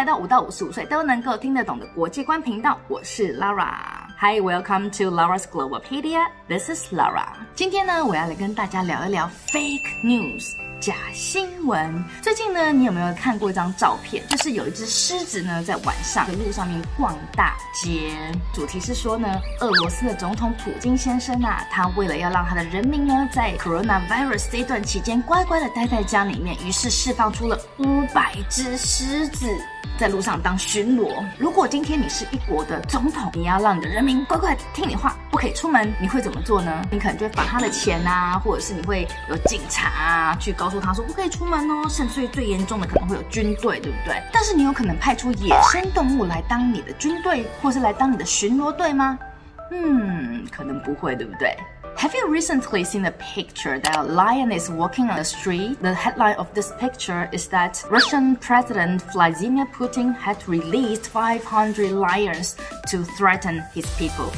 来到五到五十五岁都能够听得懂的国际观频道，我是 Lara。Hi, welcome to Lara's Globalpedia. This is Lara. 今天呢，我要来跟大家聊一聊 fake news。假新闻。最近呢，你有没有看过一张照片？就是有一只狮子呢，在晚上的路上面逛大街。主题是说呢，俄罗斯的总统普京先生啊，他为了要让他的人民呢，在 coronavirus 这段期间乖乖的待在家里面，于是释放出了五百只狮子。在路上当巡逻。如果今天你是一国的总统，你要让你的人民乖乖听你话，不可以出门，你会怎么做呢？你可能就会罚他的钱啊，或者是你会有警察啊去告诉他说不可以出门哦，甚至于最严重的可能会有军队，对不对？但是你有可能派出野生动物来当你的军队，或是来当你的巡逻队吗？嗯，可能不会，对不对？Have you recently seen a picture that a lion is walking on the street? The headline of this picture is that Russian President Vladimir Putin had released 500 lions to threaten his people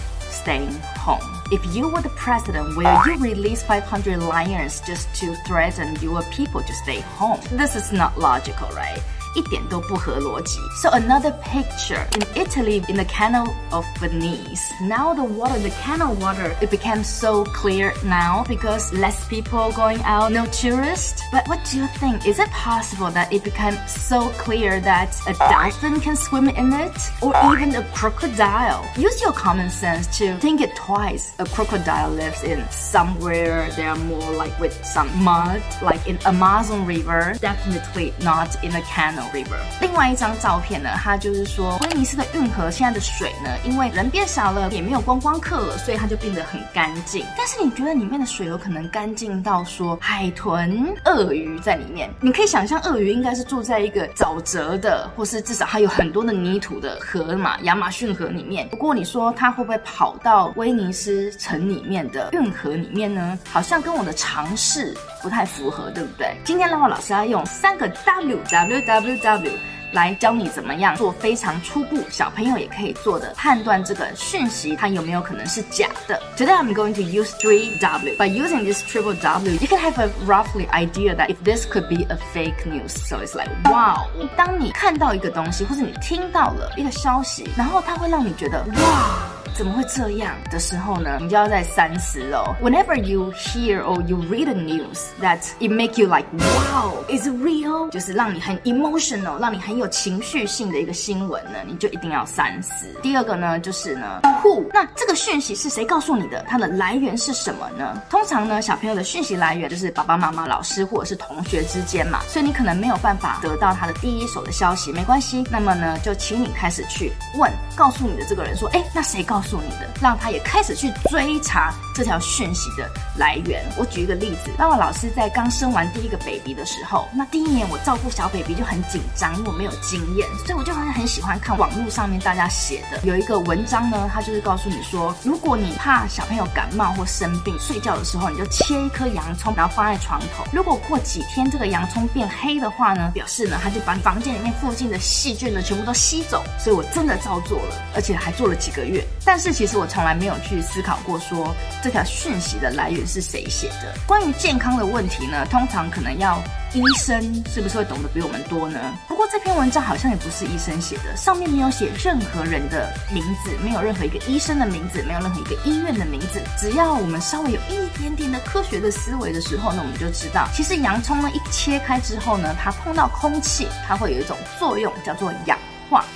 staying home. If you were the president, will you release 500 lions just to threaten your people to stay home? This is not logical, right? 一点都不合逻辑。So another picture in Italy in the canal of Venice. Now the water, the canal water, it became so clear now because less people going out, no tourists. But what do you think? Is it possible that it became so clear that a dolphin can swim in it? Or even a crocodile? Use your common sense to think it twice. A crocodile lives in somewhere they are more like with some mud, like in Amazon River. Definitely not in a canal. River。另外一张照片呢，它就是说威尼斯的运河现在的水呢，因为人变少了，也没有观光客了，所以它就变得很干净。但是你觉得里面的水有可能干净到说海豚、鳄鱼在里面？你可以想象鳄鱼应该是住在一个沼泽的，或是至少还有很多的泥土的河嘛，亚马逊河里面。不过你说它会不会跑到威尼斯城里面的运河里面呢？好像跟我的常识不太符合，对不对？今天的话，老师要用三个 W W W。W 来教你怎么样做非常初步，小朋友也可以做的判断这个讯息它有没有可能是假的。Today I'm going to use three W. By using this triple W, you can have a roughly idea that if this could be a fake news. So it's like wow. 当你看到一个东西，或者你听到了一个消息，然后它会让你觉得哇。怎么会这样的时候呢？你就要再三思哦。Whenever you hear or you read a news that it make you like wow, is real？就是让你很 emotional，让你很有情绪性的一个新闻呢，你就一定要三思。第二个呢，就是呢，who？那这个讯息是谁告诉你的？它的来源是什么呢？通常呢，小朋友的讯息来源就是爸爸妈妈、老师或者是同学之间嘛，所以你可能没有办法得到他的第一手的消息，没关系。那么呢，就请你开始去问，告诉你的这个人说，哎，那谁告诉？告诉你的，让他也开始去追查这条讯息的来源。我举一个例子，当我老师在刚生完第一个 baby 的时候，那第一年我照顾小 baby 就很紧张，因为我没有经验，所以我就很很喜欢看网络上面大家写的有一个文章呢，他就是告诉你说，如果你怕小朋友感冒或生病，睡觉的时候你就切一颗洋葱，然后放在床头。如果过几天这个洋葱变黑的话呢，表示呢，他就把你房间里面附近的细菌呢全部都吸走。所以我真的照做了，而且还做了几个月。但是其实我从来没有去思考过，说这条讯息的来源是谁写的。关于健康的问题呢，通常可能要医生是不是会懂得比我们多呢？不过这篇文章好像也不是医生写的，上面没有写任何人的名字，没有任何一个医生的名字，没有任何一个医院的名字。只要我们稍微有一点点的科学的思维的时候呢，我们就知道，其实洋葱呢一切开之后呢，它碰到空气，它会有一种作用，叫做氧。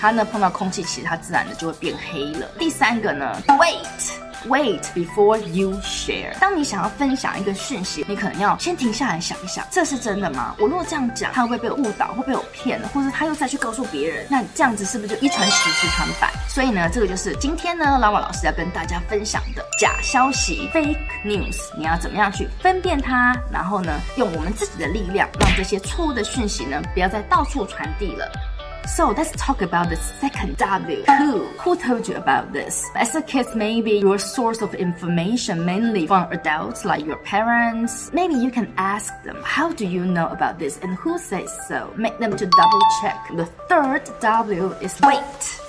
它呢碰到空气，其实它自然的就会变黑了。第三个呢，wait wait before you share。当你想要分享一个讯息，你可能要先停下来想一想，这是真的吗？我如果这样讲，他会不会被误导，会被我骗了，或者他又再去告诉别人？那这样子是不是就一传十，十传百？所以呢，这个就是今天呢，拉瓦老师要跟大家分享的假消息 （fake news）。你要怎么样去分辨它？然后呢，用我们自己的力量，让这些错误的讯息呢，不要再到处传递了。So let's talk about the second W. Who? Who told you about this? As a kid, maybe your source of information mainly from adults like your parents. Maybe you can ask them, how do you know about this and who says so? Make them to double check. The third W is wait.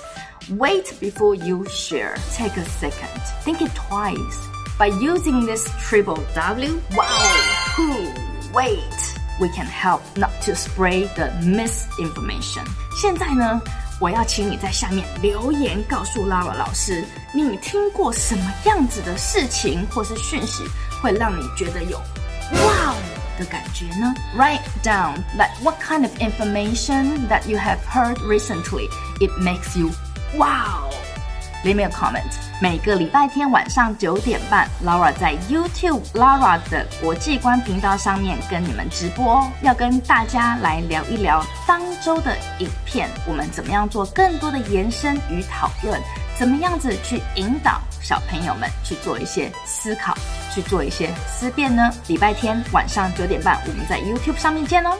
Wait before you share. Take a second. Think it twice. By using this triple W, wow, who, wait we can help not to spread the misinformation。现在呢，我要请你在下面留言，告诉 Lara 老师，你听过什么样子的事情或是讯息，会让你觉得有哇的感觉呢？Write down like what kind of information that you have heard recently. It makes you wow. Leave me a comment. 每个礼拜天晚上九点半，Laura 在 YouTube Laura 的国际观频道上面跟你们直播哦，要跟大家来聊一聊当周的影片，我们怎么样做更多的延伸与讨论，怎么样子去引导小朋友们去做一些思考，去做一些思辨呢？礼拜天晚上九点半，我们在 YouTube 上面见哦。